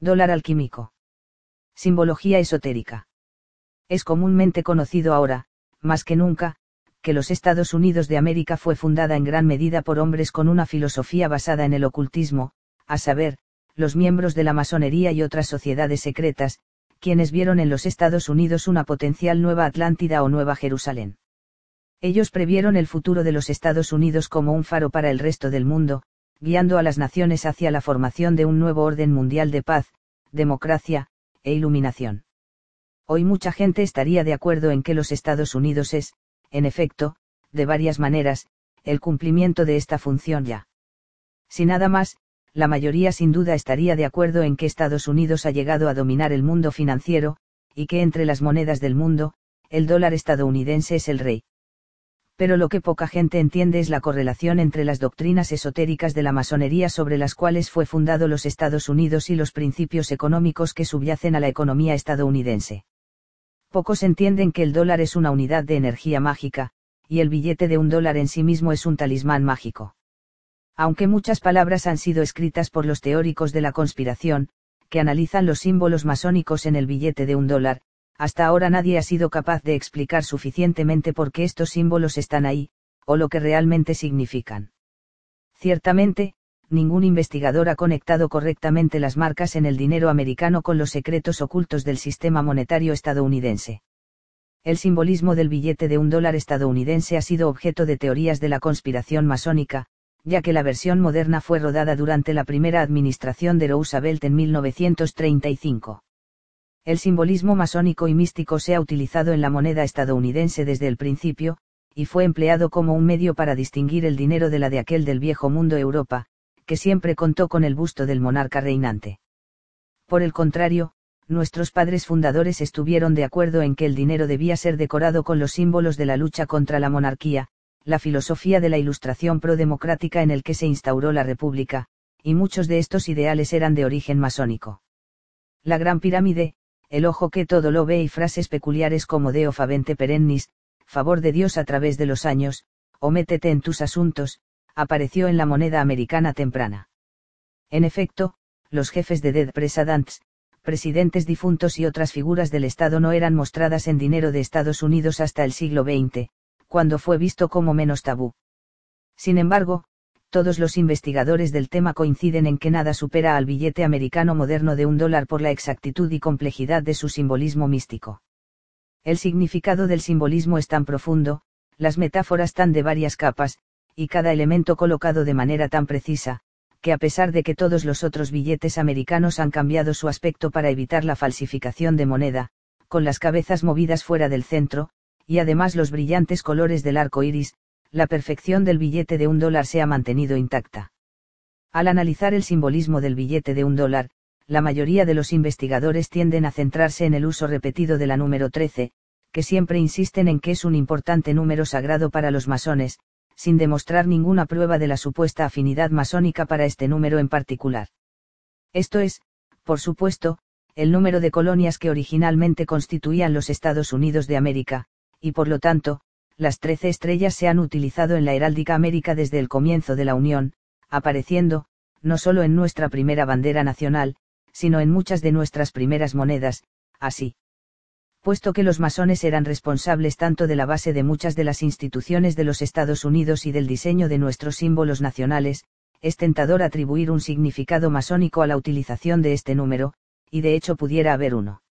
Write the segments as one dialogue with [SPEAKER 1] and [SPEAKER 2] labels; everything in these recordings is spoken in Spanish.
[SPEAKER 1] Dólar alquímico. Simbología esotérica. Es comúnmente conocido ahora, más que nunca, que los Estados Unidos de América fue fundada en gran medida por hombres con una filosofía basada en el ocultismo, a saber, los miembros de la masonería y otras sociedades secretas, quienes vieron en los Estados Unidos una potencial Nueva Atlántida o Nueva Jerusalén. Ellos previeron el futuro de los Estados Unidos como un faro para el resto del mundo, guiando a las naciones hacia la formación de un nuevo orden mundial de paz, democracia, e iluminación. Hoy mucha gente estaría de acuerdo en que los Estados Unidos es, en efecto, de varias maneras, el cumplimiento de esta función ya. Si nada más, la mayoría sin duda estaría de acuerdo en que Estados Unidos ha llegado a dominar el mundo financiero, y que entre las monedas del mundo, el dólar estadounidense es el rey pero lo que poca gente entiende es la correlación entre las doctrinas esotéricas de la masonería sobre las cuales fue fundado los Estados Unidos y los principios económicos que subyacen a la economía estadounidense. Pocos entienden que el dólar es una unidad de energía mágica, y el billete de un dólar en sí mismo es un talismán mágico. Aunque muchas palabras han sido escritas por los teóricos de la conspiración, que analizan los símbolos masónicos en el billete de un dólar, hasta ahora nadie ha sido capaz de explicar suficientemente por qué estos símbolos están ahí, o lo que realmente significan. Ciertamente, ningún investigador ha conectado correctamente las marcas en el dinero americano con los secretos ocultos del sistema monetario estadounidense. El simbolismo del billete de un dólar estadounidense ha sido objeto de teorías de la conspiración masónica, ya que la versión moderna fue rodada durante la primera administración de Roosevelt en 1935. El simbolismo masónico y místico se ha utilizado en la moneda estadounidense desde el principio, y fue empleado como un medio para distinguir el dinero de la de aquel del viejo mundo Europa, que siempre contó con el busto del monarca reinante. Por el contrario, nuestros padres fundadores estuvieron de acuerdo en que el dinero debía ser decorado con los símbolos de la lucha contra la monarquía, la filosofía de la ilustración pro-democrática en el que se instauró la república, y muchos de estos ideales eran de origen masónico. La Gran Pirámide, el ojo que todo lo ve y frases peculiares como Deo favente perennis, favor de Dios a través de los años, o métete en tus asuntos, apareció en la moneda americana temprana. En efecto, los jefes de Dead Presidents, presidentes difuntos y otras figuras del Estado no eran mostradas en dinero de Estados Unidos hasta el siglo XX, cuando fue visto como menos tabú. Sin embargo, todos los investigadores del tema coinciden en que nada supera al billete americano moderno de un dólar por la exactitud y complejidad de su simbolismo místico. El significado del simbolismo es tan profundo, las metáforas tan de varias capas, y cada elemento colocado de manera tan precisa, que a pesar de que todos los otros billetes americanos han cambiado su aspecto para evitar la falsificación de moneda, con las cabezas movidas fuera del centro, y además los brillantes colores del arco iris, la perfección del billete de un dólar se ha mantenido intacta. Al analizar el simbolismo del billete de un dólar, la mayoría de los investigadores tienden a centrarse en el uso repetido de la número 13, que siempre insisten en que es un importante número sagrado para los masones, sin demostrar ninguna prueba de la supuesta afinidad masónica para este número en particular. Esto es, por supuesto, el número de colonias que originalmente constituían los Estados Unidos de América, y por lo tanto, las trece estrellas se han utilizado en la heráldica América desde el comienzo de la Unión, apareciendo, no solo en nuestra primera bandera nacional, sino en muchas de nuestras primeras monedas, así. Puesto que los masones eran responsables tanto de la base de muchas de las instituciones de los Estados Unidos y del diseño de nuestros símbolos nacionales, es tentador atribuir un significado masónico a la utilización de este número, y de hecho pudiera haber uno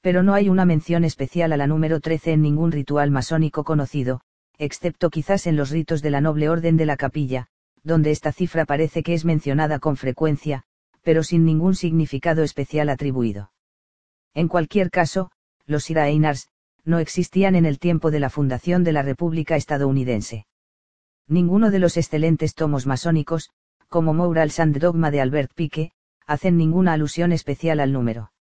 [SPEAKER 1] pero no hay una mención especial a la número 13 en ningún ritual masónico conocido, excepto quizás en los ritos de la noble orden de la capilla, donde esta cifra parece que es mencionada con frecuencia, pero sin ningún significado especial atribuido. En cualquier caso, los Iraeinars, no existían en el tiempo de la fundación de la República estadounidense. Ninguno de los excelentes tomos masónicos, como Morals and Dogma de Albert Pique, hacen ninguna alusión especial al número.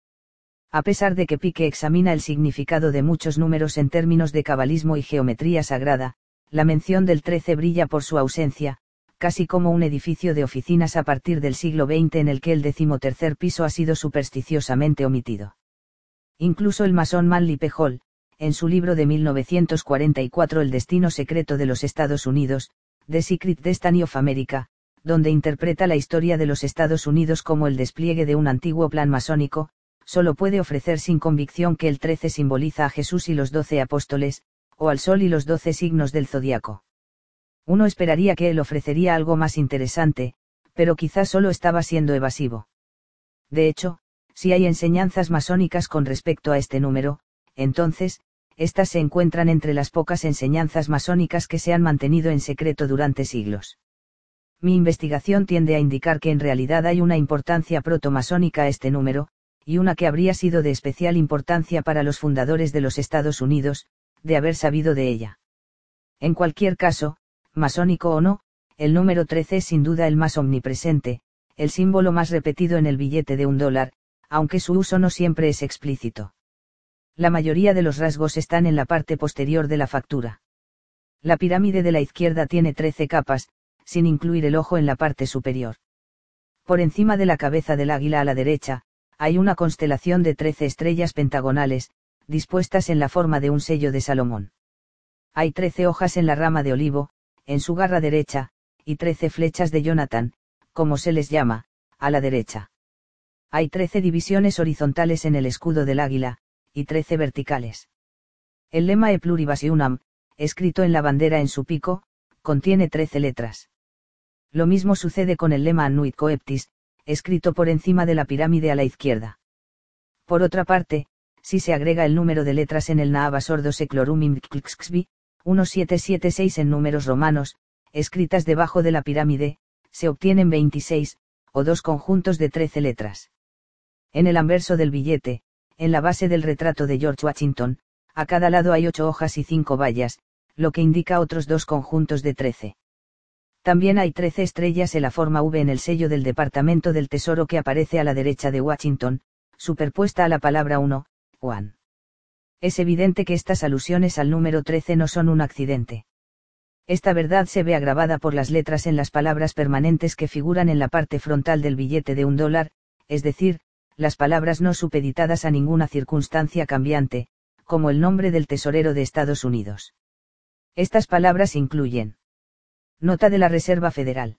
[SPEAKER 1] A pesar de que Pique examina el significado de muchos números en términos de cabalismo y geometría sagrada, la mención del 13 brilla por su ausencia, casi como un edificio de oficinas a partir del siglo XX en el que el decimotercer piso ha sido supersticiosamente omitido. Incluso el masón Manly P. Hall, en su libro de 1944 El destino secreto de los Estados Unidos, The Secret Destiny of America, donde interpreta la historia de los Estados Unidos como el despliegue de un antiguo plan masónico, solo puede ofrecer sin convicción que el 13 simboliza a Jesús y los doce apóstoles, o al sol y los doce signos del zodiaco. Uno esperaría que él ofrecería algo más interesante, pero quizás solo estaba siendo evasivo. De hecho, si hay enseñanzas masónicas con respecto a este número, entonces, estas se encuentran entre las pocas enseñanzas masónicas que se han mantenido en secreto durante siglos. Mi investigación tiende a indicar que en realidad hay una importancia protomasónica a este número, y una que habría sido de especial importancia para los fundadores de los Estados Unidos, de haber sabido de ella. En cualquier caso, masónico o no, el número 13 es sin duda el más omnipresente, el símbolo más repetido en el billete de un dólar, aunque su uso no siempre es explícito. La mayoría de los rasgos están en la parte posterior de la factura. La pirámide de la izquierda tiene 13 capas, sin incluir el ojo en la parte superior. Por encima de la cabeza del águila a la derecha, hay una constelación de trece estrellas pentagonales, dispuestas en la forma de un sello de Salomón. Hay trece hojas en la rama de olivo, en su garra derecha, y trece flechas de Jonathan, como se les llama, a la derecha. Hay trece divisiones horizontales en el escudo del águila, y trece verticales. El lema E pluribus unam, escrito en la bandera en su pico, contiene trece letras. Lo mismo sucede con el lema Annuit Coeptis, escrito por encima de la pirámide a la izquierda. Por otra parte, si se agrega el número de letras en el Naava Sordo Seclorum 1776 en números romanos, escritas debajo de la pirámide, se obtienen 26, o dos conjuntos de 13 letras. En el anverso del billete, en la base del retrato de George Washington, a cada lado hay ocho hojas y cinco vallas, lo que indica otros dos conjuntos de 13. También hay 13 estrellas en la forma V en el sello del Departamento del Tesoro que aparece a la derecha de Washington, superpuesta a la palabra 1, One. Es evidente que estas alusiones al número 13 no son un accidente. Esta verdad se ve agravada por las letras en las palabras permanentes que figuran en la parte frontal del billete de un dólar, es decir, las palabras no supeditadas a ninguna circunstancia cambiante, como el nombre del tesorero de Estados Unidos. Estas palabras incluyen Nota de la Reserva Federal.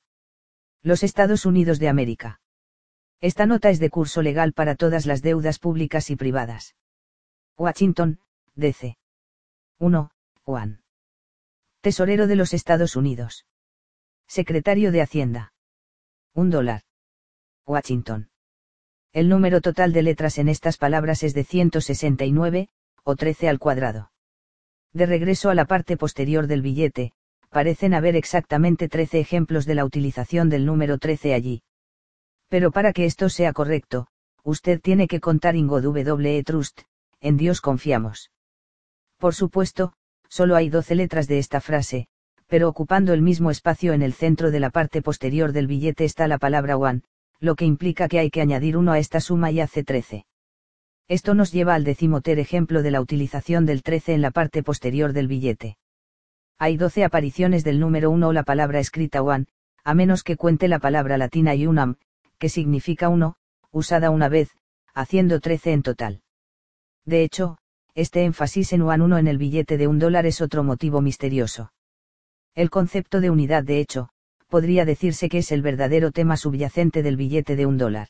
[SPEAKER 1] Los Estados Unidos de América. Esta nota es de curso legal para todas las deudas públicas y privadas. Washington, DC. 1. Juan. Tesorero de los Estados Unidos. Secretario de Hacienda. Un dólar. Washington. El número total de letras en estas palabras es de 169, o 13 al cuadrado. De regreso a la parte posterior del billete, parecen haber exactamente 13 ejemplos de la utilización del número 13 allí. Pero para que esto sea correcto, usted tiene que contar in God W. Trust, en Dios confiamos. Por supuesto, solo hay 12 letras de esta frase, pero ocupando el mismo espacio en el centro de la parte posterior del billete está la palabra one, lo que implica que hay que añadir uno a esta suma y hace 13. Esto nos lleva al decimoter ejemplo de la utilización del 13 en la parte posterior del billete. Hay 12 apariciones del número 1 o la palabra escrita one, a menos que cuente la palabra latina unam, que significa uno, usada una vez, haciendo 13 en total. De hecho, este énfasis en one 1 en el billete de un dólar es otro motivo misterioso. El concepto de unidad de hecho, podría decirse que es el verdadero tema subyacente del billete de un dólar.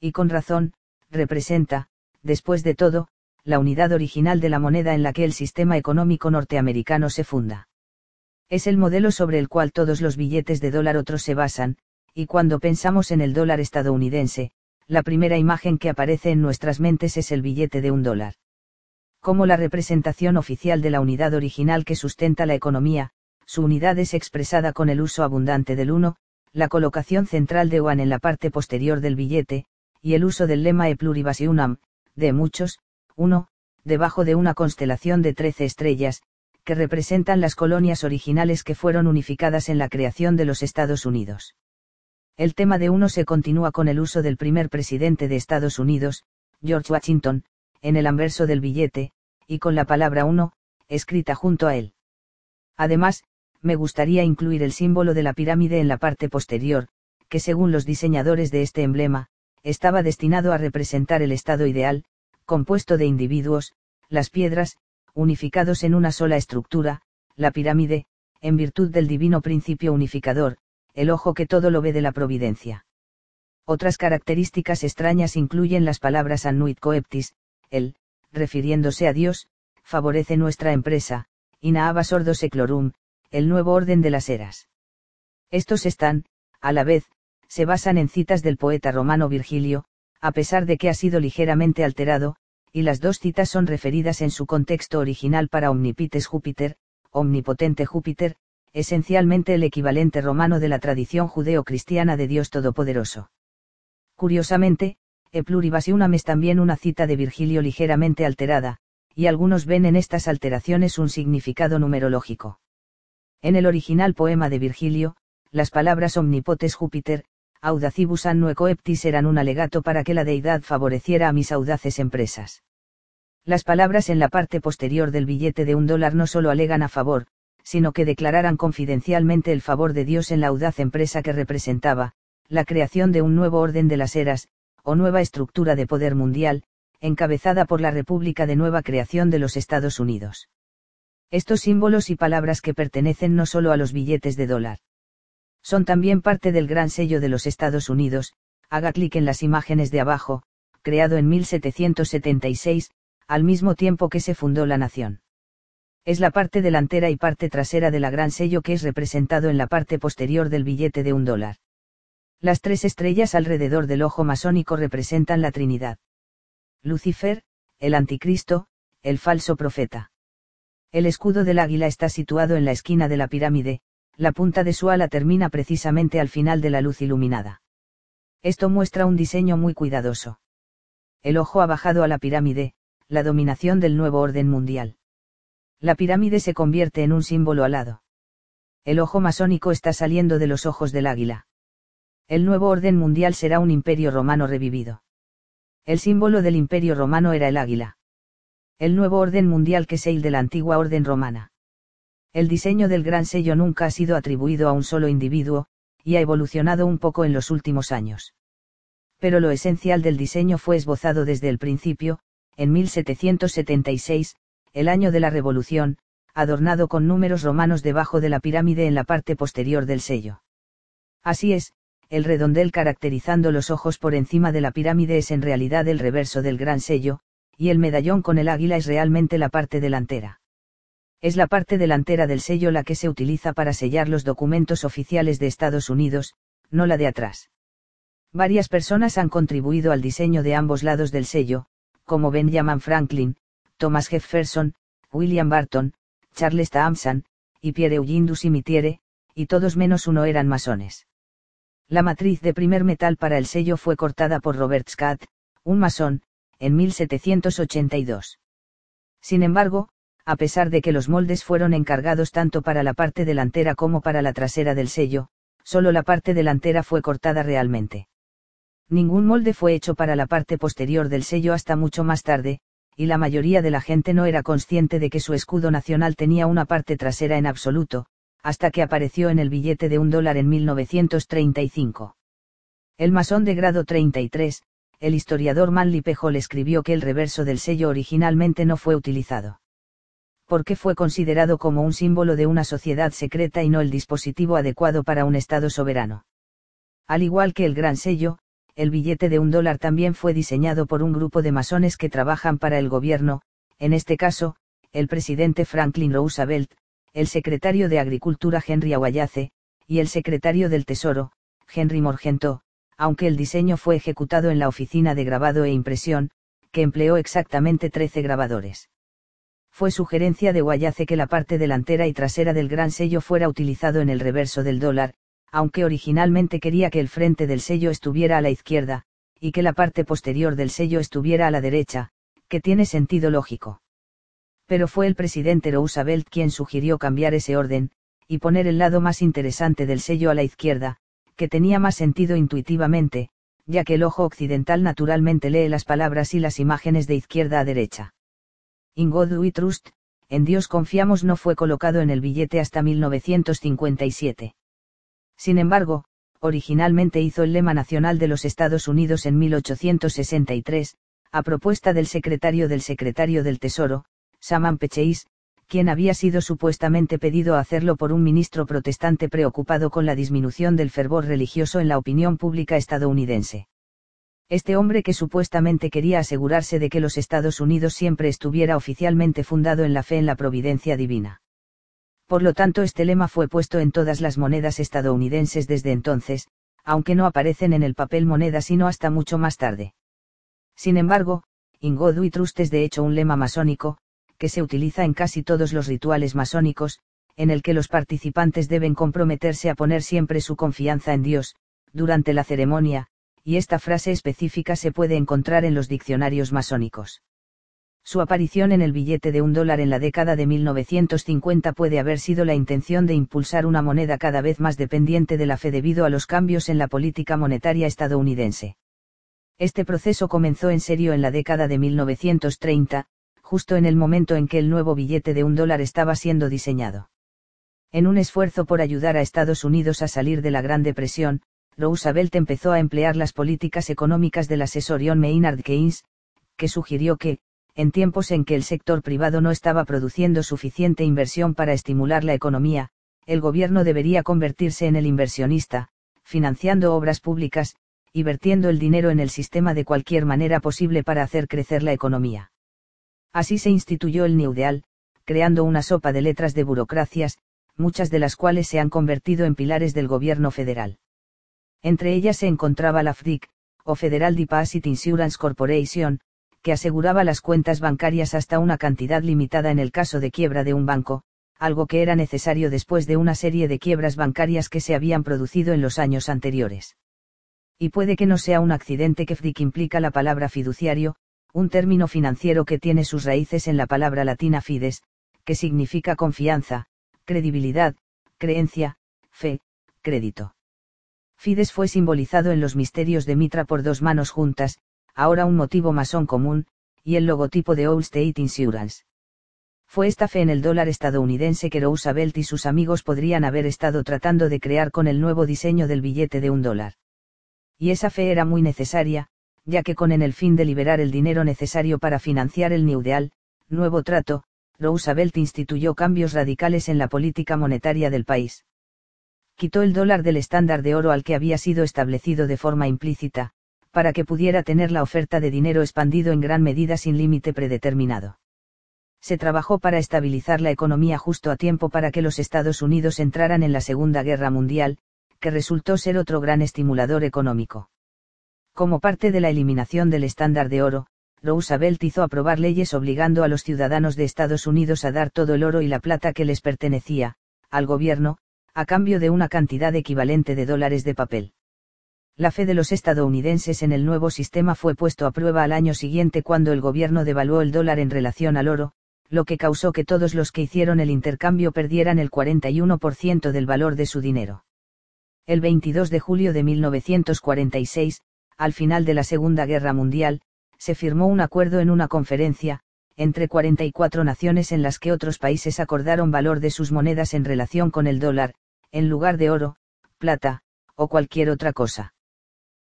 [SPEAKER 1] Y con razón, representa, después de todo, la unidad original de la moneda en la que el sistema económico norteamericano se funda. Es el modelo sobre el cual todos los billetes de dólar otros se basan, y cuando pensamos en el dólar estadounidense, la primera imagen que aparece en nuestras mentes es el billete de un dólar. Como la representación oficial de la unidad original que sustenta la economía, su unidad es expresada con el uso abundante del 1, la colocación central de one en la parte posterior del billete, y el uso del lema e pluribus unam, de muchos, 1, debajo de una constelación de 13 estrellas, que representan las colonias originales que fueron unificadas en la creación de los Estados Unidos. El tema de uno se continúa con el uso del primer presidente de Estados Unidos, George Washington, en el anverso del billete, y con la palabra uno, escrita junto a él. Además, me gustaría incluir el símbolo de la pirámide en la parte posterior, que según los diseñadores de este emblema, estaba destinado a representar el estado ideal, compuesto de individuos, las piedras, unificados en una sola estructura, la pirámide, en virtud del divino principio unificador, el ojo que todo lo ve de la providencia. Otras características extrañas incluyen las palabras annuit coeptis, el, refiriéndose a Dios, favorece nuestra empresa, inaaba sordo seclorum, el nuevo orden de las eras. Estos están, a la vez, se basan en citas del poeta romano Virgilio, a pesar de que ha sido ligeramente alterado, y las dos citas son referidas en su contexto original para Omnipites Júpiter, omnipotente Júpiter, esencialmente el equivalente romano de la tradición judeo-cristiana de Dios Todopoderoso. Curiosamente, E pluribasiunam es también una cita de Virgilio ligeramente alterada, y algunos ven en estas alteraciones un significado numerológico. En el original poema de Virgilio, las palabras omnipotes Júpiter, audacibus annue coeptis eran un alegato para que la deidad favoreciera a mis audaces empresas. Las palabras en la parte posterior del billete de un dólar no solo alegan a favor, sino que declararan confidencialmente el favor de Dios en la audaz empresa que representaba, la creación de un nuevo orden de las eras, o nueva estructura de poder mundial, encabezada por la República de Nueva Creación de los Estados Unidos. Estos símbolos y palabras que pertenecen no solo a los billetes de dólar. Son también parte del gran sello de los Estados Unidos, haga clic en las imágenes de abajo, creado en 1776, al mismo tiempo que se fundó la nación. Es la parte delantera y parte trasera de la gran sello que es representado en la parte posterior del billete de un dólar. Las tres estrellas alrededor del ojo masónico representan la Trinidad. Lucifer, el anticristo, el falso profeta. El escudo del águila está situado en la esquina de la pirámide, la punta de su ala termina precisamente al final de la luz iluminada. Esto muestra un diseño muy cuidadoso. El ojo ha bajado a la pirámide, la dominación del nuevo orden mundial. La pirámide se convierte en un símbolo alado. El ojo masónico está saliendo de los ojos del águila. El nuevo orden mundial será un imperio romano revivido. El símbolo del imperio romano era el águila. El nuevo orden mundial que es el de la antigua orden romana. El diseño del gran sello nunca ha sido atribuido a un solo individuo, y ha evolucionado un poco en los últimos años. Pero lo esencial del diseño fue esbozado desde el principio, en 1776, el año de la Revolución, adornado con números romanos debajo de la pirámide en la parte posterior del sello. Así es, el redondel caracterizando los ojos por encima de la pirámide es en realidad el reverso del gran sello, y el medallón con el águila es realmente la parte delantera. Es la parte delantera del sello la que se utiliza para sellar los documentos oficiales de Estados Unidos, no la de atrás. Varias personas han contribuido al diseño de ambos lados del sello, como Benjamin Franklin, Thomas Jefferson, William Barton, Charles Thompson, y Pierre Eugene Dusimitiere, y todos menos uno eran masones. La matriz de primer metal para el sello fue cortada por Robert Scott, un masón, en 1782. Sin embargo, a pesar de que los moldes fueron encargados tanto para la parte delantera como para la trasera del sello, solo la parte delantera fue cortada realmente. Ningún molde fue hecho para la parte posterior del sello hasta mucho más tarde, y la mayoría de la gente no era consciente de que su escudo nacional tenía una parte trasera en absoluto, hasta que apareció en el billete de un dólar en 1935. El masón de grado 33, el historiador Manly P. Hall escribió que el reverso del sello originalmente no fue utilizado. Porque fue considerado como un símbolo de una sociedad secreta y no el dispositivo adecuado para un Estado soberano. Al igual que el gran sello, el billete de un dólar también fue diseñado por un grupo de masones que trabajan para el gobierno, en este caso, el presidente Franklin Roosevelt, el secretario de Agricultura Henry Aguayace, y el secretario del Tesoro, Henry Morgento, aunque el diseño fue ejecutado en la oficina de grabado e impresión, que empleó exactamente 13 grabadores. Fue sugerencia de Guayace que la parte delantera y trasera del gran sello fuera utilizado en el reverso del dólar, aunque originalmente quería que el frente del sello estuviera a la izquierda, y que la parte posterior del sello estuviera a la derecha, que tiene sentido lógico. Pero fue el presidente Roosevelt quien sugirió cambiar ese orden, y poner el lado más interesante del sello a la izquierda, que tenía más sentido intuitivamente, ya que el ojo occidental naturalmente lee las palabras y las imágenes de izquierda a derecha. In God we trust, en Dios confiamos no fue colocado en el billete hasta 1957. Sin embargo, originalmente hizo el lema nacional de los Estados Unidos en 1863, a propuesta del secretario del secretario del Tesoro, Saman Pecheis, quien había sido supuestamente pedido a hacerlo por un ministro protestante preocupado con la disminución del fervor religioso en la opinión pública estadounidense. Este hombre que supuestamente quería asegurarse de que los Estados Unidos siempre estuviera oficialmente fundado en la fe en la providencia divina. Por lo tanto, este lema fue puesto en todas las monedas estadounidenses desde entonces, aunque no aparecen en el papel moneda sino hasta mucho más tarde. Sin embargo, Ingodu y Trust es de hecho un lema masónico, que se utiliza en casi todos los rituales masónicos, en el que los participantes deben comprometerse a poner siempre su confianza en Dios, durante la ceremonia, y esta frase específica se puede encontrar en los diccionarios masónicos. Su aparición en el billete de un dólar en la década de 1950 puede haber sido la intención de impulsar una moneda cada vez más dependiente de la fe debido a los cambios en la política monetaria estadounidense. Este proceso comenzó en serio en la década de 1930, justo en el momento en que el nuevo billete de un dólar estaba siendo diseñado. En un esfuerzo por ayudar a Estados Unidos a salir de la Gran Depresión, Roosevelt empezó a emplear las políticas económicas del asesor Maynard Keynes, que sugirió que, en tiempos en que el sector privado no estaba produciendo suficiente inversión para estimular la economía, el gobierno debería convertirse en el inversionista, financiando obras públicas, y vertiendo el dinero en el sistema de cualquier manera posible para hacer crecer la economía. Así se instituyó el New Deal, creando una sopa de letras de burocracias, muchas de las cuales se han convertido en pilares del gobierno federal. Entre ellas se encontraba la FDIC, o Federal Deposit Insurance Corporation, que aseguraba las cuentas bancarias hasta una cantidad limitada en el caso de quiebra de un banco, algo que era necesario después de una serie de quiebras bancarias que se habían producido en los años anteriores. Y puede que no sea un accidente que FDIC implica la palabra fiduciario, un término financiero que tiene sus raíces en la palabra latina fides, que significa confianza, credibilidad, creencia, fe, crédito. Fides fue simbolizado en los misterios de Mitra por dos manos juntas, ahora un motivo masón común, y el logotipo de Allstate Insurance. Fue esta fe en el dólar estadounidense que Roosevelt y sus amigos podrían haber estado tratando de crear con el nuevo diseño del billete de un dólar. Y esa fe era muy necesaria, ya que con el fin de liberar el dinero necesario para financiar el New Deal, nuevo trato, Roosevelt instituyó cambios radicales en la política monetaria del país quitó el dólar del estándar de oro al que había sido establecido de forma implícita, para que pudiera tener la oferta de dinero expandido en gran medida sin límite predeterminado. Se trabajó para estabilizar la economía justo a tiempo para que los Estados Unidos entraran en la Segunda Guerra Mundial, que resultó ser otro gran estimulador económico. Como parte de la eliminación del estándar de oro, Roosevelt hizo aprobar leyes obligando a los ciudadanos de Estados Unidos a dar todo el oro y la plata que les pertenecía, al gobierno, a cambio de una cantidad equivalente de dólares de papel. La fe de los estadounidenses en el nuevo sistema fue puesto a prueba al año siguiente cuando el gobierno devaluó el dólar en relación al oro, lo que causó que todos los que hicieron el intercambio perdieran el 41% del valor de su dinero. El 22 de julio de 1946, al final de la Segunda Guerra Mundial, se firmó un acuerdo en una conferencia, entre 44 naciones en las que otros países acordaron valor de sus monedas en relación con el dólar, en lugar de oro, plata, o cualquier otra cosa.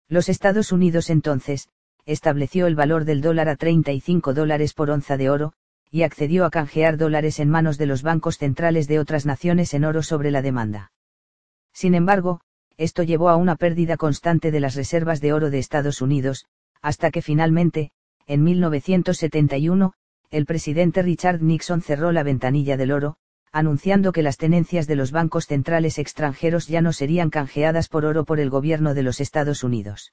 [SPEAKER 1] Los Estados Unidos entonces, estableció el valor del dólar a 35 dólares por onza de oro, y accedió a canjear dólares en manos de los bancos centrales de otras naciones en oro sobre la demanda. Sin embargo, esto llevó a una pérdida constante de las reservas de oro de Estados Unidos, hasta que finalmente, en 1971, el presidente Richard Nixon cerró la ventanilla del oro, anunciando que las tenencias de los bancos centrales extranjeros ya no serían canjeadas por oro por el gobierno de los Estados Unidos.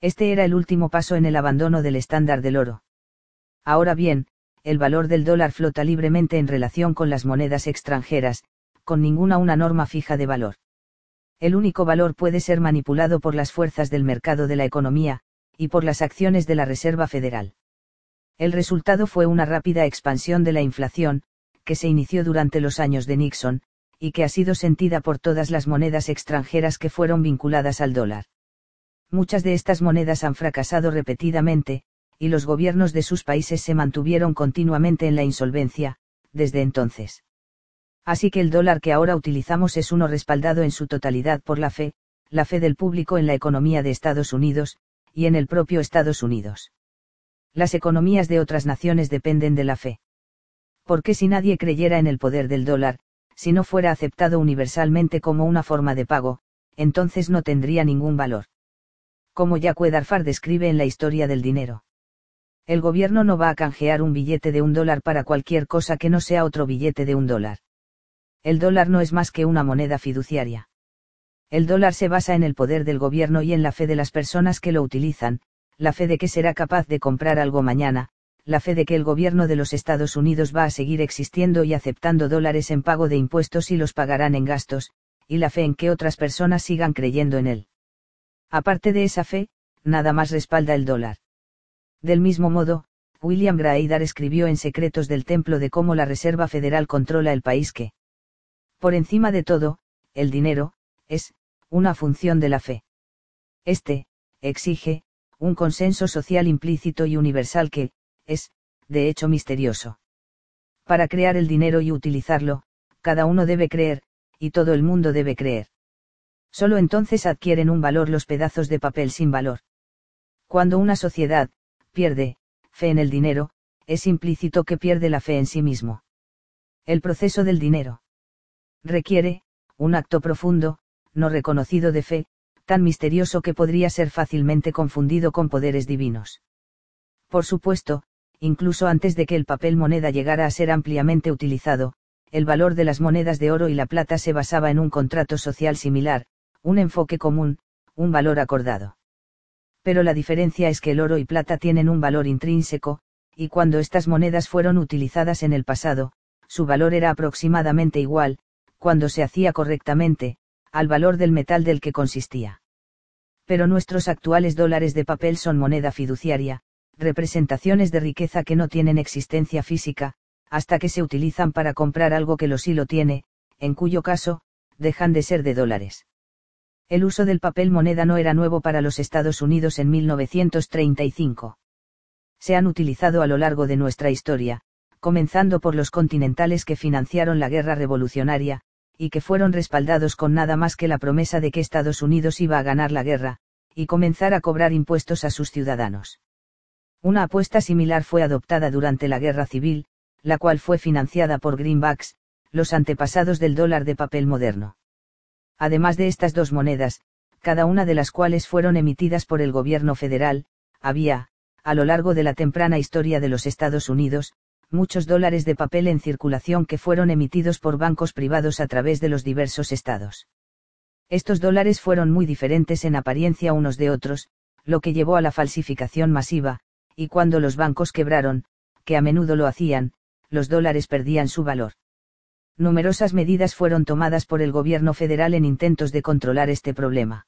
[SPEAKER 1] Este era el último paso en el abandono del estándar del oro. Ahora bien, el valor del dólar flota libremente en relación con las monedas extranjeras, con ninguna una norma fija de valor. El único valor puede ser manipulado por las fuerzas del mercado de la economía, y por las acciones de la Reserva Federal. El resultado fue una rápida expansión de la inflación, que se inició durante los años de Nixon, y que ha sido sentida por todas las monedas extranjeras que fueron vinculadas al dólar. Muchas de estas monedas han fracasado repetidamente, y los gobiernos de sus países se mantuvieron continuamente en la insolvencia, desde entonces. Así que el dólar que ahora utilizamos es uno respaldado en su totalidad por la fe, la fe del público en la economía de Estados Unidos, y en el propio Estados Unidos. Las economías de otras naciones dependen de la fe Porque si nadie creyera en el poder del dólar, si no fuera aceptado universalmente como una forma de pago, entonces no tendría ningún valor. Como Jacques Darfar describe en la historia del dinero. El gobierno no va a canjear un billete de un dólar para cualquier cosa que no sea otro billete de un dólar. El dólar no es más que una moneda fiduciaria. El dólar se basa en el poder del gobierno y en la fe de las personas que lo utilizan, la fe de que será capaz de comprar algo mañana, la fe de que el gobierno de los Estados Unidos va a seguir existiendo y aceptando dólares en pago de impuestos y los pagarán en gastos, y la fe en que otras personas sigan creyendo en él. Aparte de esa fe, nada más respalda el dólar. Del mismo modo, William Graeidar escribió en Secretos del Templo de cómo la Reserva Federal controla el país que, por encima de todo, el dinero, es, una función de la fe. Este, exige, un consenso social implícito y universal que, es, de hecho misterioso. Para crear el dinero y utilizarlo, cada uno debe creer, y todo el mundo debe creer. Solo entonces adquieren un valor los pedazos de papel sin valor. Cuando una sociedad, pierde, fe en el dinero, es implícito que pierde la fe en sí mismo. El proceso del dinero requiere, un acto profundo, no reconocido de fe, tan misterioso que podría ser fácilmente confundido con poderes divinos. Por supuesto, incluso antes de que el papel moneda llegara a ser ampliamente utilizado, el valor de las monedas de oro y la plata se basaba en un contrato social similar, un enfoque común, un valor acordado. Pero la diferencia es que el oro y plata tienen un valor intrínseco, y cuando estas monedas fueron utilizadas en el pasado, su valor era aproximadamente igual, cuando se hacía correctamente, al valor del metal del que consistía. Pero nuestros actuales dólares de papel son moneda fiduciaria, representaciones de riqueza que no tienen existencia física, hasta que se utilizan para comprar algo que lo sí lo tiene, en cuyo caso, dejan de ser de dólares. El uso del papel moneda no era nuevo para los Estados Unidos en 1935. Se han utilizado a lo largo de nuestra historia, comenzando por los continentales que financiaron la guerra revolucionaria, y que fueron respaldados con nada más que la promesa de que Estados Unidos iba a ganar la guerra, y comenzar a cobrar impuestos a sus ciudadanos. Una apuesta similar fue adoptada durante la Guerra Civil, la cual fue financiada por greenbacks, los antepasados del dólar de papel moderno. Además de estas dos monedas, cada una de las cuales fueron emitidas por el gobierno federal, había, a lo largo de la temprana historia de los Estados Unidos, muchos dólares de papel en circulación que fueron emitidos por bancos privados a través de los diversos estados. Estos dólares fueron muy diferentes en apariencia unos de otros, lo que llevó a la falsificación masiva, y cuando los bancos quebraron, que a menudo lo hacían, los dólares perdían su valor. Numerosas medidas fueron tomadas por el gobierno federal en intentos de controlar este problema.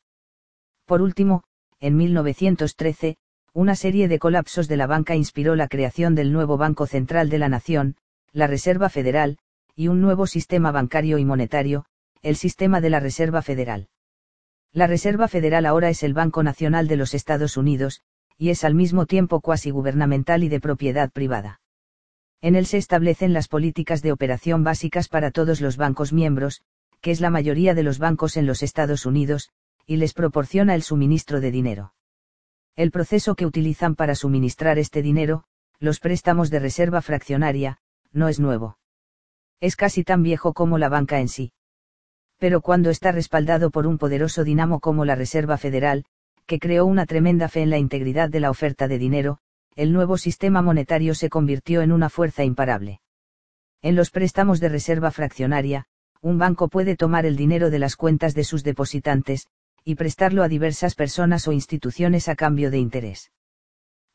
[SPEAKER 1] Por último, en 1913, una serie de colapsos de la banca inspiró la creación del nuevo Banco Central de la Nación, la Reserva Federal, y un nuevo sistema bancario y monetario, el sistema de la Reserva Federal. La Reserva Federal ahora es el Banco Nacional de los Estados Unidos, y es al mismo tiempo cuasi gubernamental y de propiedad privada. En él se establecen las políticas de operación básicas para todos los bancos miembros, que es la mayoría de los bancos en los Estados Unidos, y les proporciona el suministro de dinero. El proceso que utilizan para suministrar este dinero, los préstamos de reserva fraccionaria, no es nuevo. Es casi tan viejo como la banca en sí. Pero cuando está respaldado por un poderoso dinamo como la Reserva Federal, que creó una tremenda fe en la integridad de la oferta de dinero, el nuevo sistema monetario se convirtió en una fuerza imparable. En los préstamos de reserva fraccionaria, un banco puede tomar el dinero de las cuentas de sus depositantes, y prestarlo a diversas personas o instituciones a cambio de interés.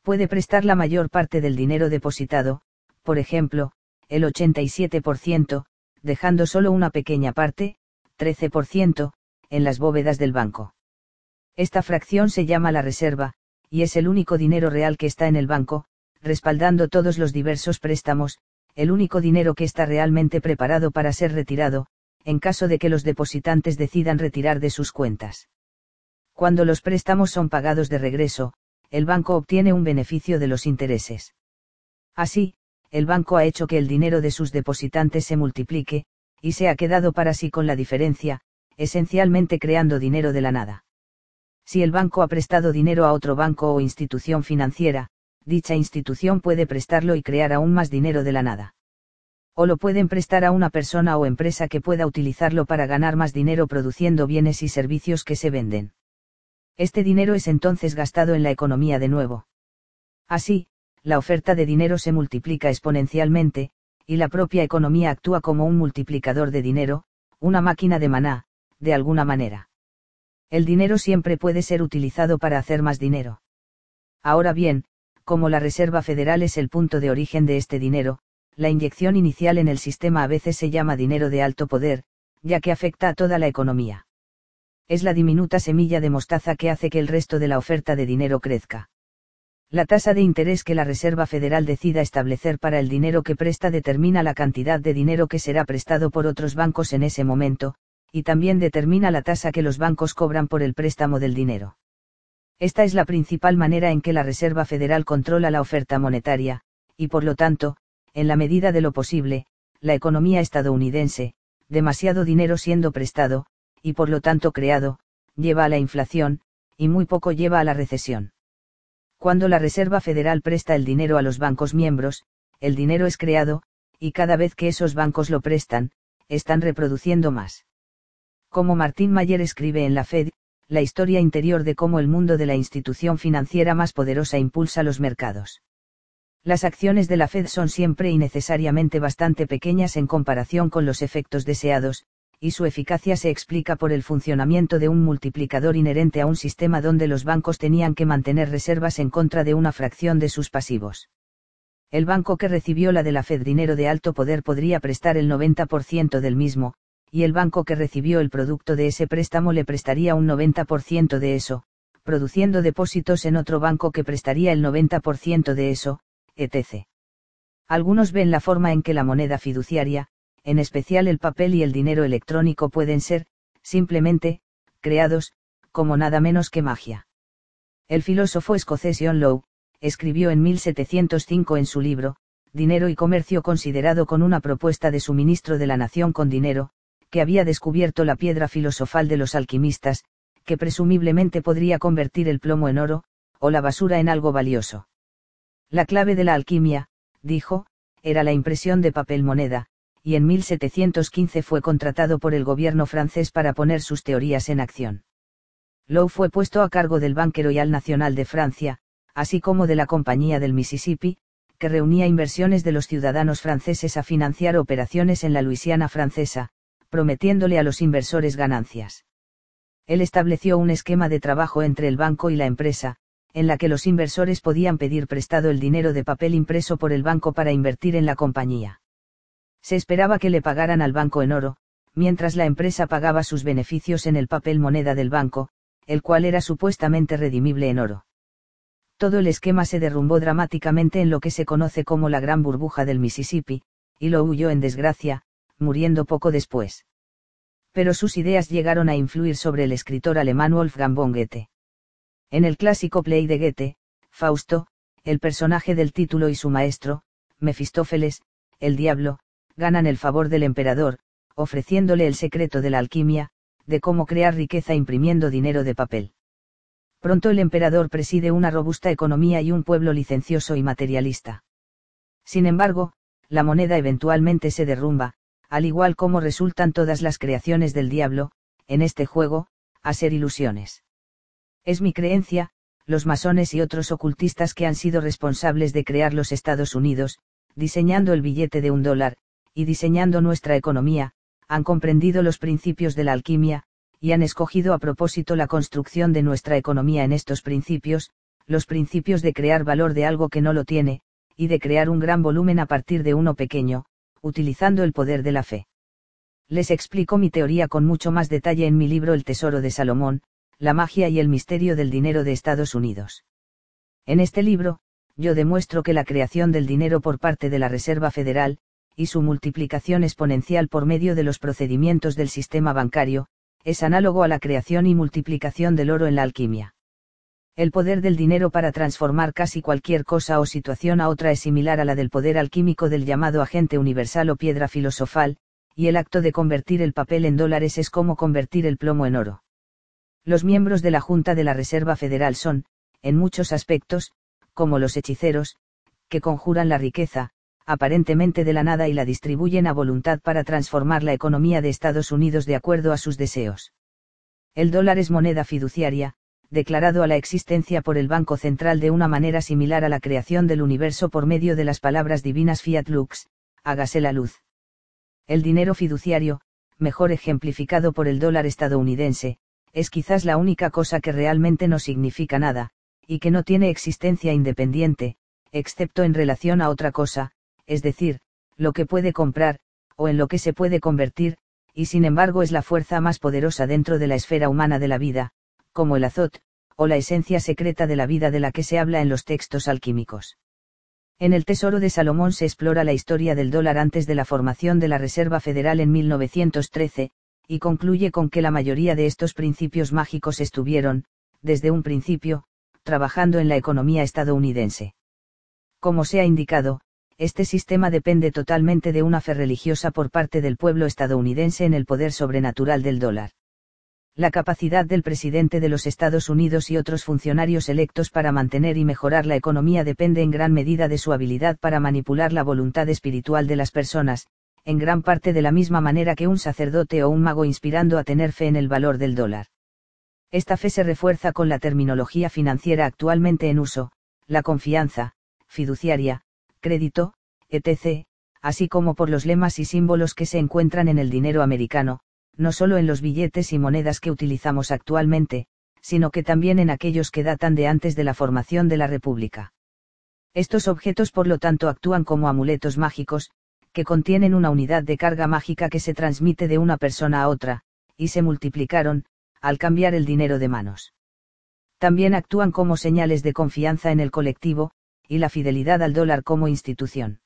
[SPEAKER 1] Puede prestar la mayor parte del dinero depositado, por ejemplo, el 87%, dejando solo una pequeña parte, 13%, en las bóvedas del banco. Esta fracción se llama la reserva, y es el único dinero real que está en el banco, respaldando todos los diversos préstamos, el único dinero que está realmente preparado para ser retirado, en caso de que los depositantes decidan retirar de sus cuentas. Cuando los préstamos son pagados de regreso, el banco obtiene un beneficio de los intereses. Así, el banco ha hecho que el dinero de sus depositantes se multiplique, y se ha quedado para sí con la diferencia, esencialmente creando dinero de la nada. Si el banco ha prestado dinero a otro banco o institución financiera, dicha institución puede prestarlo y crear aún más dinero de la nada. O lo pueden prestar a una persona o empresa que pueda utilizarlo para ganar más dinero produciendo bienes y servicios que se venden. Este dinero es entonces gastado en la economía de nuevo. Así, la oferta de dinero se multiplica exponencialmente, y la propia economía actúa como un multiplicador de dinero, una máquina de maná, de alguna manera. El dinero siempre puede ser utilizado para hacer más dinero. Ahora bien, como la Reserva Federal es el punto de origen de este dinero, la inyección inicial en el sistema a veces se llama dinero de alto poder, ya que afecta a toda la economía. Es la diminuta semilla de mostaza que hace que el resto de la oferta de dinero crezca. La tasa de interés que la Reserva Federal decida establecer para el dinero que presta determina la cantidad de dinero que será prestado por otros bancos en ese momento, y también determina la tasa que los bancos cobran por el préstamo del dinero. Esta es la principal manera en que la Reserva Federal controla la oferta monetaria, y por lo tanto, en la medida de lo posible, la economía estadounidense, demasiado dinero siendo prestado, y por lo tanto creado, lleva a la inflación, y muy poco lleva a la recesión. Cuando la Reserva Federal presta el dinero a los bancos miembros, el dinero es creado, y cada vez que esos bancos lo prestan, están reproduciendo más. Como Martín Mayer escribe en la Fed, la historia interior de cómo el mundo de la institución financiera más poderosa impulsa los mercados. Las acciones de la Fed son siempre y necesariamente bastante pequeñas en comparación con los efectos deseados, y su eficacia se explica por el funcionamiento de un multiplicador inherente a un sistema donde los bancos tenían que mantener reservas en contra de una fracción de sus pasivos. El banco que recibió la de la Fed dinero de alto poder podría prestar el 90% del mismo, y el banco que recibió el producto de ese préstamo le prestaría un 90% de eso, produciendo depósitos en otro banco que prestaría el 90% de eso, etc. Algunos ven la forma en que la moneda fiduciaria, en especial el papel y el dinero electrónico pueden ser, simplemente, creados, como nada menos que magia. El filósofo escocés John Lowe, escribió en 1705 en su libro, Dinero y Comercio considerado con una propuesta de suministro de la nación con dinero, que había descubierto la piedra filosofal de los alquimistas, que presumiblemente podría convertir el plomo en oro, o la basura en algo valioso. La clave de la alquimia, dijo, era la impresión de papel moneda, y en 1715 fue contratado por el gobierno francés para poner sus teorías en acción. Lowe fue puesto a cargo del Banque Royal Nacional de Francia, así como de la Compañía del Mississippi, que reunía inversiones de los ciudadanos franceses a financiar operaciones en la Luisiana francesa, prometiéndole a los inversores ganancias. Él estableció un esquema de trabajo entre el banco y la empresa, en la que los inversores podían pedir prestado el dinero de papel impreso por el banco para invertir en la compañía. Se esperaba que le pagaran al banco en oro, mientras la empresa pagaba sus beneficios en el papel moneda del banco, el cual era supuestamente redimible en oro. Todo el esquema se derrumbó dramáticamente en lo que se conoce como la gran burbuja del Mississippi, y lo huyó en desgracia, muriendo poco después. Pero sus ideas llegaron a influir sobre el escritor alemán Wolfgang von Goethe. En el clásico play de Goethe, Fausto, el personaje del título y su maestro, Mefistófeles, el diablo, ganan el favor del emperador, ofreciéndole el secreto de la alquimia, de cómo crear riqueza imprimiendo dinero de papel. Pronto el emperador preside una robusta economía y un pueblo licencioso y materialista. Sin embargo, la moneda eventualmente se derrumba, al igual como resultan todas las creaciones del diablo, en este juego, a ser ilusiones. Es mi creencia, los masones y otros ocultistas que han sido responsables de crear los Estados Unidos, diseñando el billete de un dólar, y diseñando nuestra economía, han comprendido los principios de la alquimia, y han escogido a propósito la construcción de nuestra economía en estos principios, los principios de crear valor de algo que no lo tiene, y de crear un gran volumen a partir de uno pequeño, utilizando el poder de la fe. Les explico mi teoría con mucho más detalle en mi libro El Tesoro de Salomón, la magia y el misterio del dinero de Estados Unidos. En este libro, yo demuestro que la creación del dinero por parte de la Reserva Federal, y su multiplicación exponencial por medio de los procedimientos del sistema bancario, es análogo a la creación y multiplicación del oro en la alquimia. El poder del dinero para transformar casi cualquier cosa o situación a otra es similar a la del poder alquímico del llamado agente universal o piedra filosofal, y el acto de convertir el papel en dólares es como convertir el plomo en oro. Los miembros de la Junta de la Reserva Federal son, en muchos aspectos, como los hechiceros, que conjuran la riqueza, aparentemente de la nada y la distribuyen a voluntad para transformar la economía de Estados Unidos de acuerdo a sus deseos. El dólar es moneda fiduciaria, declarado a la existencia por el Banco Central de una manera similar a la creación del universo por medio de las palabras divinas fiat lux, hágase la luz. El dinero fiduciario, mejor ejemplificado por el dólar estadounidense, es quizás la única cosa que realmente no significa nada, y que no tiene existencia independiente, excepto en relación a otra cosa, es decir, lo que puede comprar, o en lo que se puede convertir, y sin embargo es la fuerza más poderosa dentro de la esfera humana de la vida, como el azot, o la esencia secreta de la vida de la que se habla en los textos alquímicos. En el Tesoro de Salomón se explora la historia del dólar antes de la formación de la Reserva Federal en 1913, y concluye con que la mayoría de estos principios mágicos estuvieron, desde un principio, trabajando en la economía estadounidense. Como se ha indicado, este sistema depende totalmente de una fe religiosa por parte del pueblo estadounidense en el poder sobrenatural del dólar. La capacidad del presidente de los Estados Unidos y otros funcionarios electos para mantener y mejorar la economía depende en gran medida de su habilidad para manipular la voluntad espiritual de las personas, en gran parte de la misma manera que un sacerdote o un mago inspirando a tener fe en el valor del dólar. Esta fe se refuerza con la terminología financiera actualmente en uso, la confianza, fiduciaria, crédito, etc., así como por los lemas y símbolos que se encuentran en el dinero americano, no solo en los billetes y monedas que utilizamos actualmente, sino que también en aquellos que datan de antes de la formación de la República. Estos objetos por lo tanto actúan como amuletos mágicos, que contienen una unidad de carga mágica que se transmite de una persona a otra, y se multiplicaron, al cambiar el dinero de manos. También actúan como señales de confianza en el colectivo, y la fidelidad al dólar como institución.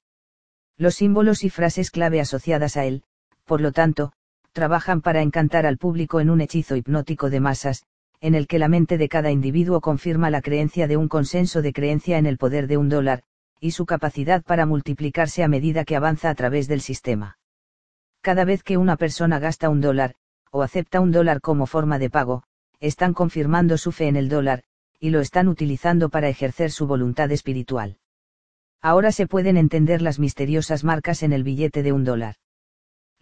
[SPEAKER 1] Los símbolos y frases clave asociadas a él, por lo tanto, trabajan para encantar al público en un hechizo hipnótico de masas, en el que la mente de cada individuo confirma la creencia de un consenso de creencia en el poder de un dólar, y su capacidad para multiplicarse a medida que avanza a través del sistema. Cada vez que una persona gasta un dólar, o acepta un dólar como forma de pago, están confirmando su fe en el dólar, y lo están utilizando para ejercer su voluntad espiritual. Ahora se pueden entender las misteriosas marcas en el billete de un dólar.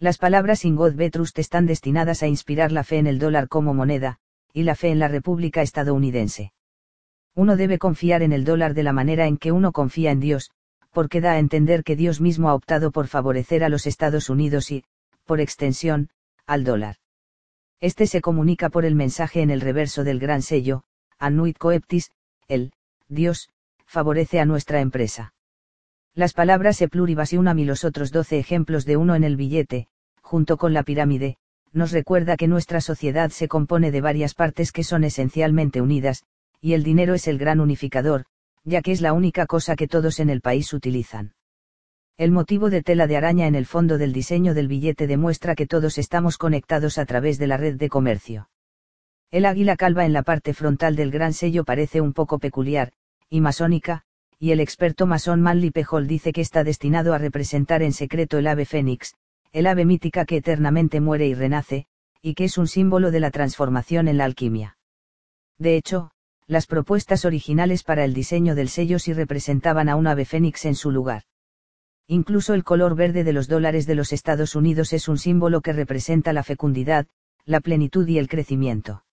[SPEAKER 1] Las palabras in God están destinadas a inspirar la fe en el dólar como moneda, y la fe en la República estadounidense. Uno debe confiar en el dólar de la manera en que uno confía en Dios, porque da a entender que Dios mismo ha optado por favorecer a los Estados Unidos y, por extensión, al dólar. Este se comunica por el mensaje en el reverso del gran sello, Annuit coeptis, el, Dios, favorece a nuestra empresa. Las palabras e pluribus y unam y los otros doce ejemplos de uno en el billete, junto con la pirámide, nos recuerda que nuestra sociedad se compone de varias partes que son esencialmente unidas, y el dinero es el gran unificador, ya que es la única cosa que todos en el país utilizan. El motivo de tela de araña en el fondo del diseño del billete demuestra que todos estamos conectados a través de la red de comercio. El águila calva en la parte frontal del gran sello parece un poco peculiar, y masónica, y el experto masón Manly Pejol dice que está destinado a representar en secreto el ave fénix, el ave mítica que eternamente muere y renace, y que es un símbolo de la transformación en la alquimia. De hecho, las propuestas originales para el diseño del sello sí representaban a un ave fénix en su lugar. Incluso el color verde de los dólares de los Estados Unidos es un símbolo que representa la fecundidad, la plenitud y el crecimiento.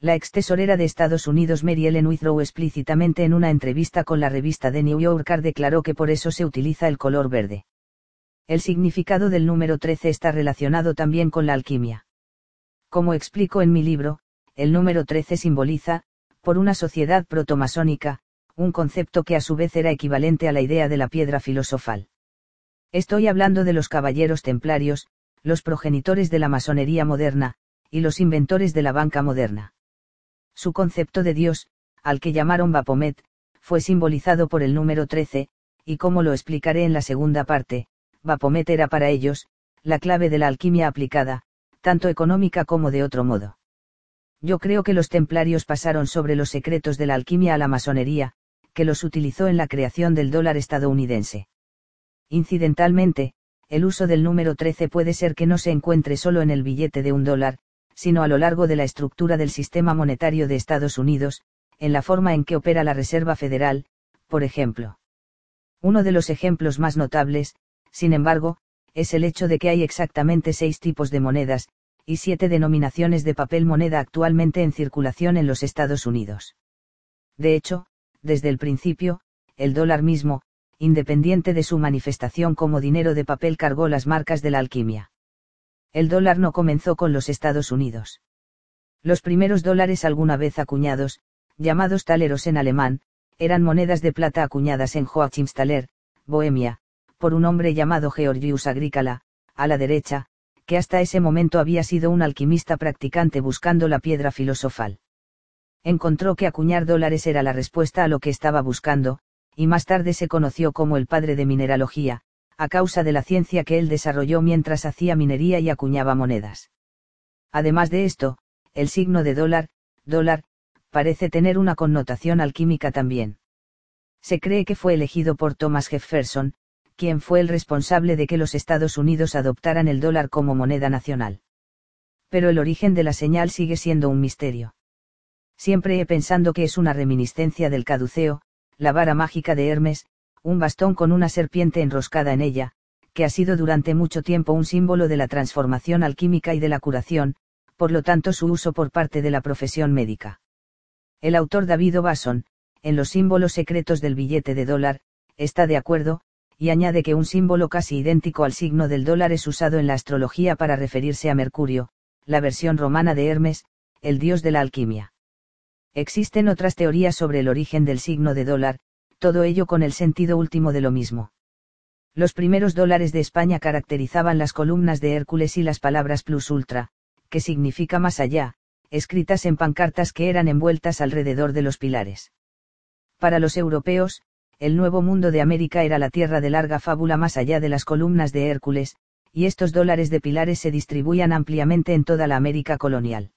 [SPEAKER 1] La ex tesorera de Estados Unidos Mary Ellen Withrow explícitamente en una entrevista con la revista The New Yorker declaró que por eso se utiliza el color verde. El significado del número 13 está relacionado también con la alquimia. Como explico en mi libro, el número 13 simboliza, por una sociedad protomasónica, un concepto que a su vez era equivalente a la idea de la piedra filosofal. Estoy hablando de los caballeros templarios, los progenitores de la masonería moderna, y los inventores de la banca moderna. Su concepto de Dios, al que llamaron Bapomet, fue simbolizado por el número 13, y como lo explicaré en la segunda parte, Bapomet era para ellos, la clave de la alquimia aplicada, tanto económica como de otro modo. Yo creo que los templarios pasaron sobre los secretos de la alquimia a la masonería, que los utilizó en la creación del dólar estadounidense. Incidentalmente, el uso del número 13 puede ser que no se encuentre solo en el billete de un dólar, sino a lo largo de la estructura del sistema monetario de Estados Unidos, en la forma en que opera la Reserva Federal, por ejemplo. Uno de los ejemplos más notables, sin embargo, es el hecho de que hay exactamente seis tipos de monedas, y siete denominaciones de papel moneda actualmente en circulación en los Estados Unidos. De hecho, desde el principio, el dólar mismo, independiente de su manifestación como dinero de papel, cargó las marcas de la alquimia. El dólar no comenzó con los Estados Unidos. Los primeros dólares alguna vez acuñados, llamados taleros en alemán, eran monedas de plata acuñadas en Joachimstaler, Bohemia, por un hombre llamado Georgius Agricola, a la derecha, que hasta ese momento había sido un alquimista practicante buscando la piedra filosofal. Encontró que acuñar dólares era la respuesta a lo que estaba buscando, y más tarde se conoció como el padre de mineralogía, a causa de la ciencia que él desarrolló mientras hacía minería y acuñaba monedas. Además de esto, el signo de dólar, dólar, parece tener una connotación alquímica también. Se cree que fue elegido por Thomas Jefferson, quien fue el responsable de que los Estados Unidos adoptaran el dólar como moneda nacional. Pero el origen de la señal sigue siendo un misterio. Siempre he pensando que es una reminiscencia del caduceo, la vara mágica de Hermes, un bastón con una serpiente enroscada en ella, que ha sido durante mucho tiempo un símbolo de la transformación alquímica y de la curación, por lo tanto su uso por parte de la profesión médica. El autor David Obason, en los símbolos secretos del billete de dólar, está de acuerdo, y añade que un símbolo casi idéntico al signo del dólar es usado en la astrología para referirse a Mercurio, la versión romana de Hermes, el dios de la alquimia. Existen otras teorías sobre el origen del signo de dólar, todo ello con el sentido último de lo mismo. Los primeros dólares de España caracterizaban las columnas de Hércules y las palabras plus ultra, que significa más allá, escritas en pancartas que eran envueltas alrededor de los pilares. Para los europeos, el nuevo mundo de América era la tierra de larga fábula más allá de las columnas de Hércules, y estos dólares de pilares se distribuían ampliamente en toda la América colonial.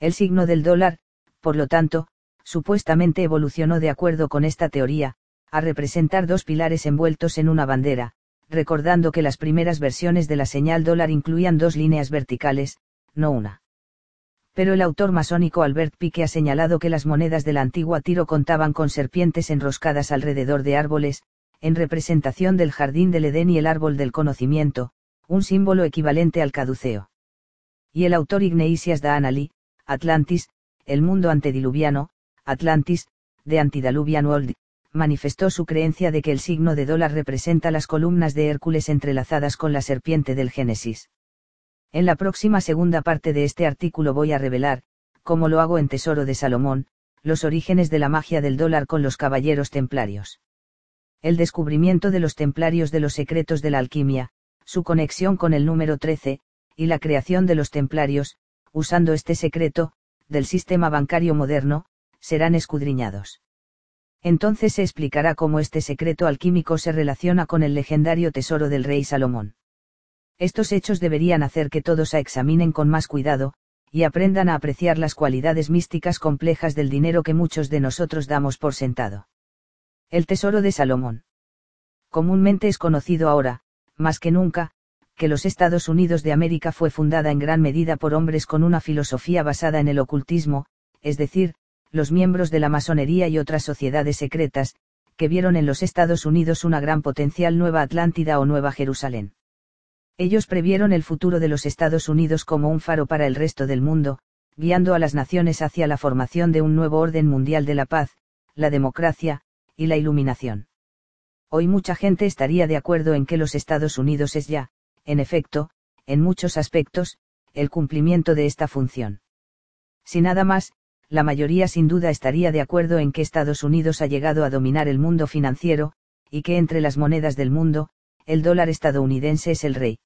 [SPEAKER 1] El signo del dólar, por lo tanto, supuestamente evolucionó de acuerdo con esta teoría, a representar dos pilares envueltos en una bandera, recordando que las primeras versiones de la señal dólar incluían dos líneas verticales, no una. Pero el autor masónico Albert Pique ha señalado que las monedas de la antigua Tiro contaban con serpientes enroscadas alrededor de árboles, en representación del jardín del Edén y el árbol del conocimiento, un símbolo equivalente al caduceo. Y el autor Igneisias da Anali, Atlantis, el mundo antediluviano, Atlantis, de Antediluvian World, manifestó su creencia de que el signo de dólar representa las columnas de Hércules entrelazadas con la serpiente del Génesis. En la próxima segunda parte de este artículo voy a revelar, como lo hago en Tesoro de Salomón, los orígenes de la magia del dólar con los caballeros templarios. El descubrimiento de los templarios de los secretos de la alquimia, su conexión con el número 13, y la creación de los templarios, usando este secreto, del sistema bancario moderno, serán escudriñados. Entonces se explicará cómo este secreto alquímico se relaciona con el legendario tesoro del rey Salomón. Estos hechos deberían hacer que todos a examinen con más cuidado, y aprendan a apreciar las cualidades místicas complejas del dinero que muchos de nosotros damos por sentado. El tesoro de Salomón. Comúnmente es conocido ahora, más que nunca, que los Estados Unidos de América fue fundada en gran medida por hombres con una filosofía basada en el ocultismo, es decir, los miembros de la masonería y otras sociedades secretas, que vieron en los Estados Unidos una gran potencial Nueva Atlántida o Nueva Jerusalén. Ellos previeron el futuro de los Estados Unidos como un faro para el resto del mundo, guiando a las naciones hacia la formación de un nuevo orden mundial de la paz, la democracia, y la iluminación. Hoy mucha gente estaría de acuerdo en que los Estados Unidos es ya, en efecto, en muchos aspectos, el cumplimiento de esta función. Si nada más, la mayoría sin duda estaría de acuerdo en que Estados Unidos ha llegado a dominar el mundo financiero, y que entre las monedas del mundo, el dólar estadounidense es el rey.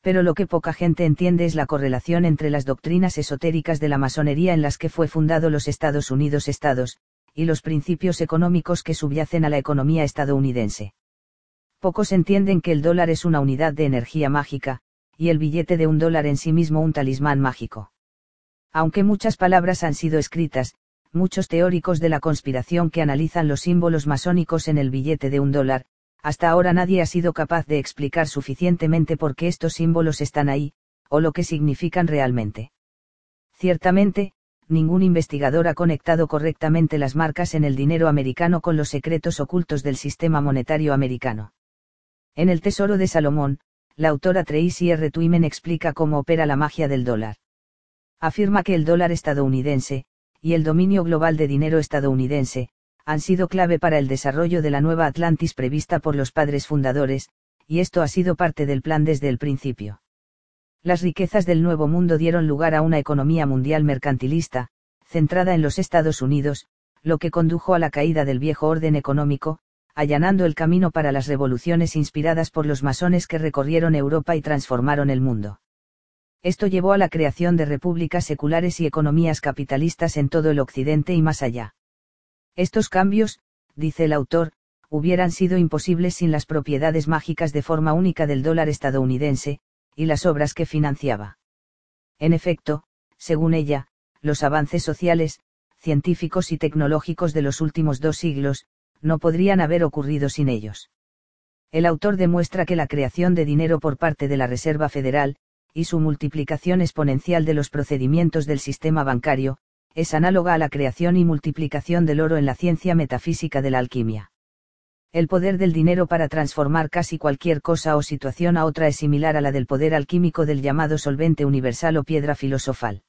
[SPEAKER 1] Pero lo que poca gente entiende es la correlación entre las doctrinas esotéricas de la masonería en las que fue fundado los Estados Unidos Estados, y los principios económicos que subyacen a la economía estadounidense. Pocos entienden que el dólar es una unidad de energía mágica, y el billete de un dólar en sí mismo un talismán mágico. Aunque muchas palabras han sido escritas, muchos teóricos de la conspiración que analizan los símbolos masónicos en el billete de un dólar, hasta ahora nadie ha sido capaz de explicar suficientemente por qué estos símbolos están ahí, o lo que significan realmente. Ciertamente, ningún investigador ha conectado correctamente las marcas en el dinero americano con los secretos ocultos del sistema monetario americano. En El Tesoro de Salomón, la autora Tracy R. Twyman explica cómo opera la magia del dólar. Afirma que el dólar estadounidense, y el dominio global de dinero estadounidense, han sido clave para el desarrollo de la nueva Atlantis prevista por los padres fundadores, y esto ha sido parte del plan desde el principio. Las riquezas del Nuevo Mundo dieron lugar a una economía mundial mercantilista, centrada en los Estados Unidos, lo que condujo a la caída del viejo orden económico, allanando el camino para las revoluciones inspiradas por los masones que recorrieron Europa y transformaron el mundo. Esto llevó a la creación de repúblicas seculares y economías capitalistas en todo el occidente y más allá. Estos cambios, dice el autor, hubieran sido imposibles sin las propiedades mágicas de forma única del dólar estadounidense, y las obras que financiaba. En efecto, según ella, los avances sociales, científicos y tecnológicos de los últimos dos siglos, no podrían haber ocurrido sin ellos. El autor demuestra que la creación de dinero por parte de la Reserva Federal, y su multiplicación exponencial de los procedimientos del sistema bancario, es análoga a la creación y multiplicación del oro en la ciencia metafísica de la alquimia. El poder del dinero para transformar casi cualquier cosa o situación a otra es similar a la del poder alquímico del llamado solvente universal o piedra filosofal.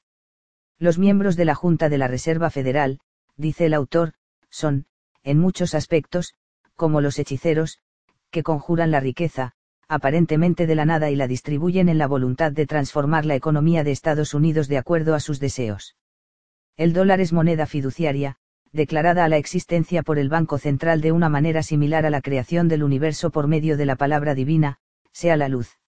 [SPEAKER 1] Los miembros de la Junta de la Reserva Federal, dice el autor, son, en muchos aspectos, como los hechiceros, que conjuran la riqueza, aparentemente de la nada y la distribuyen en la voluntad de transformar la economía de Estados Unidos de acuerdo a sus deseos. El dólar es moneda fiduciaria, declarada a la existencia por el Banco Central de una manera similar a la creación del universo por medio de la palabra divina, sea la luz.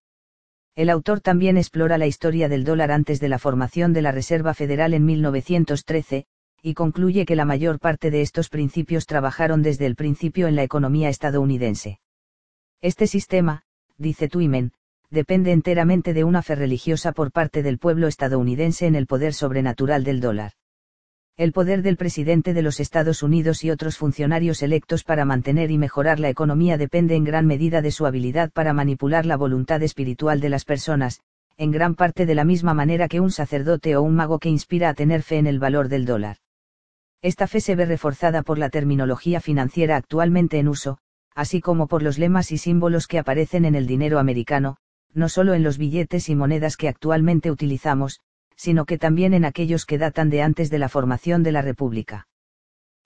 [SPEAKER 1] El autor también explora la historia del dólar antes de la formación de la Reserva Federal en 1913, y concluye que la mayor parte de estos principios trabajaron desde el principio en la economía estadounidense. Este sistema, dice Twyman, depende enteramente de una fe religiosa por parte del pueblo estadounidense en el poder sobrenatural del dólar. El poder del presidente de los Estados Unidos y otros funcionarios electos para mantener y mejorar la economía depende en gran medida de su habilidad para manipular la voluntad espiritual de las personas, en gran parte de la misma manera que un sacerdote o un mago que inspira a tener fe en el valor del dólar. Esta fe se ve reforzada por la terminología financiera actualmente en uso, así como por los lemas y símbolos que aparecen en el dinero americano, no solo en los billetes y monedas que actualmente utilizamos, sino que también en aquellos que datan de antes de la formación de la República.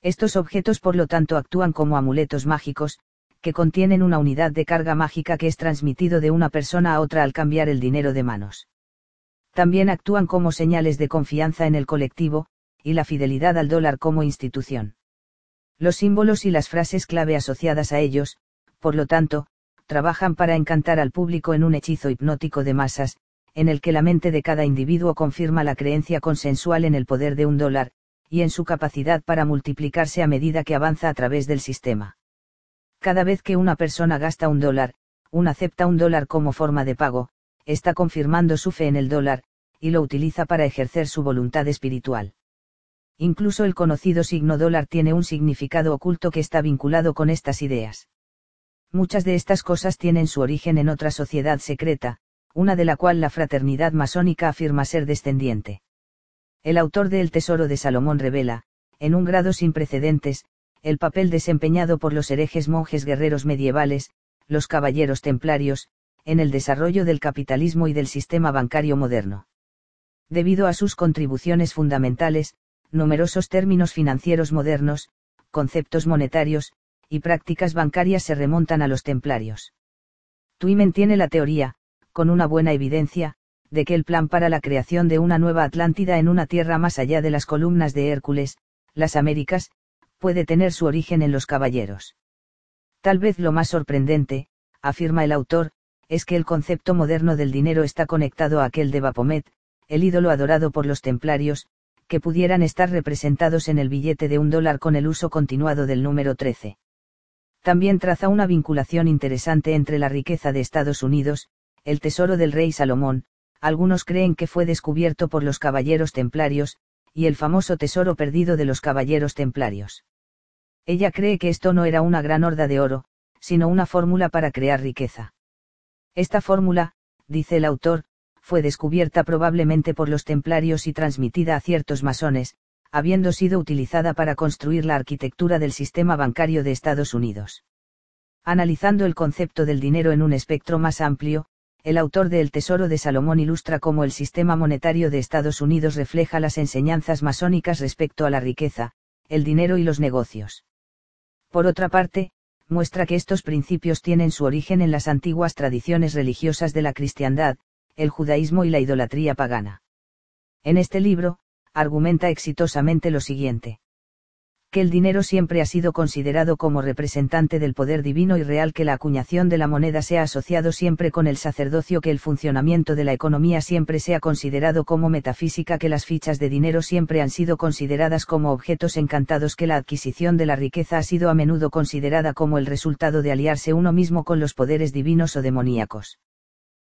[SPEAKER 1] Estos objetos por lo tanto actúan como amuletos mágicos, que contienen una unidad de carga mágica que es transmitido de una persona a otra al cambiar el dinero de manos. También actúan como señales de confianza en el colectivo, y la fidelidad al dólar como institución. Los símbolos y las frases clave asociadas a ellos, por lo tanto, trabajan para encantar al público en un hechizo hipnótico de masas, en el que la mente de cada individuo confirma la creencia consensual en el poder de un dólar, y en su capacidad para multiplicarse a medida que avanza a través del sistema. Cada vez que una persona gasta un dólar, un acepta un dólar como forma de pago, está confirmando su fe en el dólar, y lo utiliza para ejercer su voluntad espiritual. Incluso el conocido signo dólar tiene un significado oculto que está vinculado con estas ideas. Muchas de estas cosas tienen su origen en otra sociedad secreta, una de la cual la fraternidad masónica afirma ser descendiente. El autor de El Tesoro de Salomón revela, en un grado sin precedentes, el papel desempeñado por los herejes monjes guerreros medievales, los caballeros templarios, en el desarrollo del capitalismo y del sistema bancario moderno. Debido a sus contribuciones fundamentales, numerosos términos financieros modernos, conceptos monetarios, y prácticas bancarias se remontan a los templarios. Twymen tiene la teoría, con una buena evidencia, de que el plan para la creación de una nueva Atlántida en una tierra más allá de las columnas de Hércules, las Américas, puede tener su origen en los caballeros. Tal vez lo más sorprendente, afirma el autor, es que el concepto moderno del dinero está conectado a aquel de Baphomet, el ídolo adorado por los templarios, que pudieran estar representados en el billete de un dólar con el uso continuado del número 13. También traza una vinculación interesante entre la riqueza de Estados Unidos, el tesoro del rey Salomón, algunos creen que fue descubierto por los caballeros templarios, y el famoso tesoro perdido de los caballeros templarios. Ella cree que esto no era una gran horda de oro, sino una fórmula para crear riqueza. Esta fórmula, dice el autor, fue descubierta probablemente por los templarios y transmitida a ciertos masones, habiendo sido utilizada para construir la arquitectura del sistema bancario de Estados Unidos. Analizando el concepto del dinero en un espectro más amplio, el autor de El Tesoro de Salomón ilustra cómo el sistema monetario de Estados Unidos refleja las enseñanzas masónicas respecto a la riqueza, el dinero y los negocios. Por otra parte, muestra que estos principios tienen su origen en las antiguas tradiciones religiosas de la cristiandad, el judaísmo y la idolatría pagana. En este libro, argumenta exitosamente lo siguiente que el dinero siempre ha sido considerado como representante del poder divino y real que la acuñación de la moneda sea asociado siempre con el sacerdocio que el funcionamiento de la economía siempre sea considerado como metafísica que las fichas de dinero siempre han sido consideradas como objetos encantados que la adquisición de la riqueza ha sido a menudo considerada como el resultado de aliarse uno mismo con los poderes divinos o demoníacos.